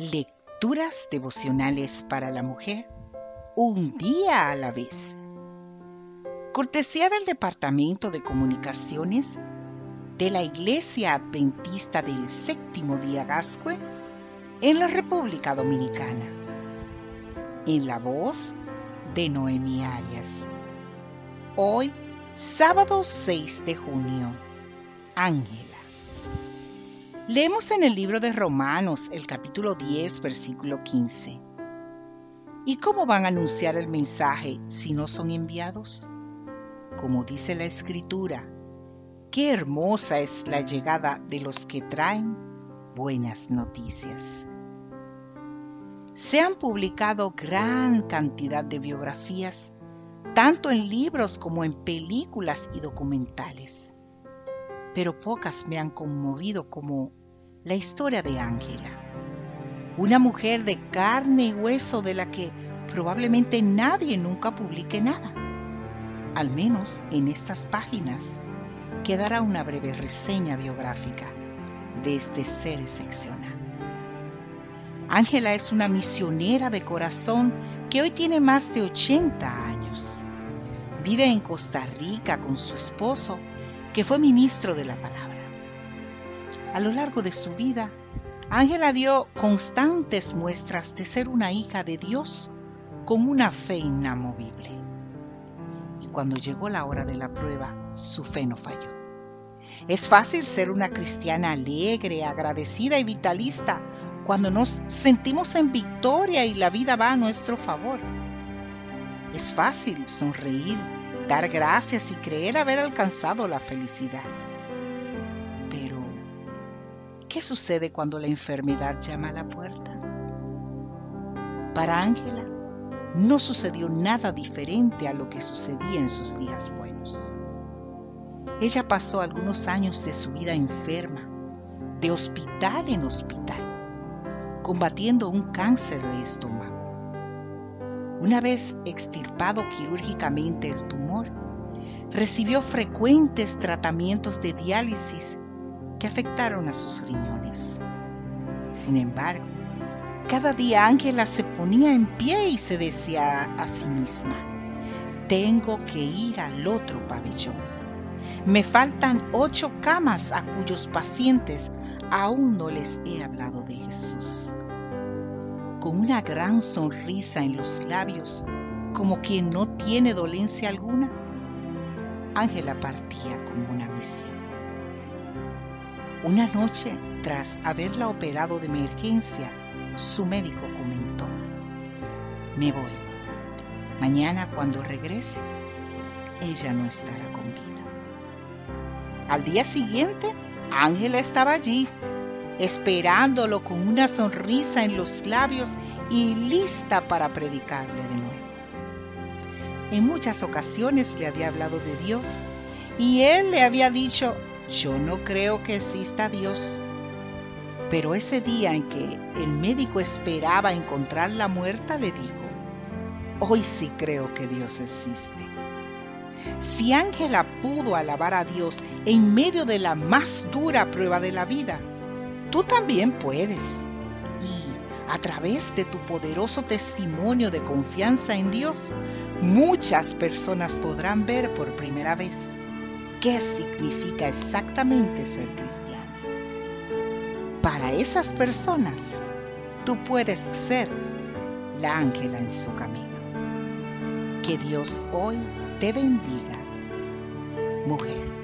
Lecturas devocionales para la mujer, un día a la vez. Cortesía del Departamento de Comunicaciones de la Iglesia Adventista del Séptimo Día Gascue en la República Dominicana. En la voz de Noemi Arias. Hoy, sábado 6 de junio. Ángela. Leemos en el libro de Romanos el capítulo 10, versículo 15. ¿Y cómo van a anunciar el mensaje si no son enviados? Como dice la escritura, qué hermosa es la llegada de los que traen buenas noticias. Se han publicado gran cantidad de biografías, tanto en libros como en películas y documentales, pero pocas me han conmovido como la historia de Ángela, una mujer de carne y hueso de la que probablemente nadie nunca publique nada. Al menos en estas páginas quedará una breve reseña biográfica de este ser excepcional. Ángela es una misionera de corazón que hoy tiene más de 80 años. Vive en Costa Rica con su esposo, que fue ministro de la palabra. A lo largo de su vida, Ángela dio constantes muestras de ser una hija de Dios con una fe inamovible. Y cuando llegó la hora de la prueba, su fe no falló. Es fácil ser una cristiana alegre, agradecida y vitalista cuando nos sentimos en victoria y la vida va a nuestro favor. Es fácil sonreír, dar gracias y creer haber alcanzado la felicidad. ¿Qué sucede cuando la enfermedad llama a la puerta? Para Ángela no sucedió nada diferente a lo que sucedía en sus días buenos. Ella pasó algunos años de su vida enferma, de hospital en hospital, combatiendo un cáncer de estómago. Una vez extirpado quirúrgicamente el tumor, recibió frecuentes tratamientos de diálisis que afectaron a sus riñones. Sin embargo, cada día Ángela se ponía en pie y se decía a sí misma, tengo que ir al otro pabellón. Me faltan ocho camas a cuyos pacientes aún no les he hablado de Jesús. Con una gran sonrisa en los labios, como quien no tiene dolencia alguna, Ángela partía como una misión. Una noche, tras haberla operado de emergencia, su médico comentó, me voy. Mañana cuando regrese, ella no estará con vida. Al día siguiente, Ángela estaba allí, esperándolo con una sonrisa en los labios y lista para predicarle de nuevo. En muchas ocasiones le había hablado de Dios y él le había dicho, yo no creo que exista Dios. Pero ese día en que el médico esperaba encontrarla muerta, le dijo, hoy sí creo que Dios existe. Si Ángela pudo alabar a Dios en medio de la más dura prueba de la vida, tú también puedes. Y a través de tu poderoso testimonio de confianza en Dios, muchas personas podrán ver por primera vez qué significa exactamente ser cristiana. Para esas personas, tú puedes ser la ángela en su camino. Que Dios hoy te bendiga, mujer.